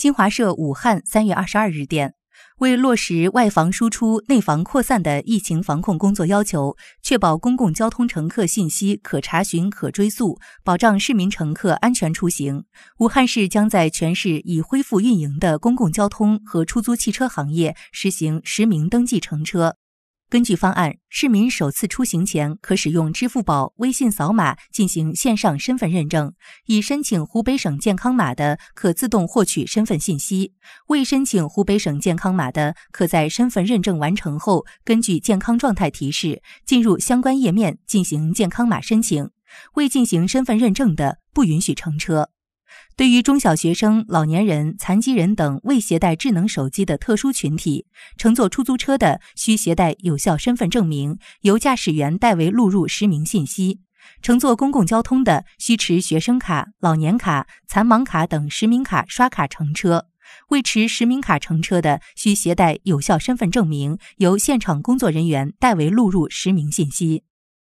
新华社武汉三月二十二日电，为落实外防输出、内防扩散的疫情防控工作要求，确保公共交通乘客信息可查询、可追溯，保障市民乘客安全出行，武汉市将在全市已恢复运营的公共交通和出租汽车行业实行实名登记乘车。根据方案，市民首次出行前可使用支付宝、微信扫码进行线上身份认证。已申请湖北省健康码的，可自动获取身份信息；未申请湖北省健康码的，可在身份认证完成后，根据健康状态提示进入相关页面进行健康码申请。未进行身份认证的，不允许乘车。对于中小学生、老年人、残疾人等未携带智能手机的特殊群体，乘坐出租车的需携带有效身份证明，由驾驶员代为录入实名信息；乘坐公共交通的需持学生卡、老年卡、残盲卡等实名卡刷卡乘车；未持实名卡乘车的需携带有效身份证明，由现场工作人员代为录入实名信息。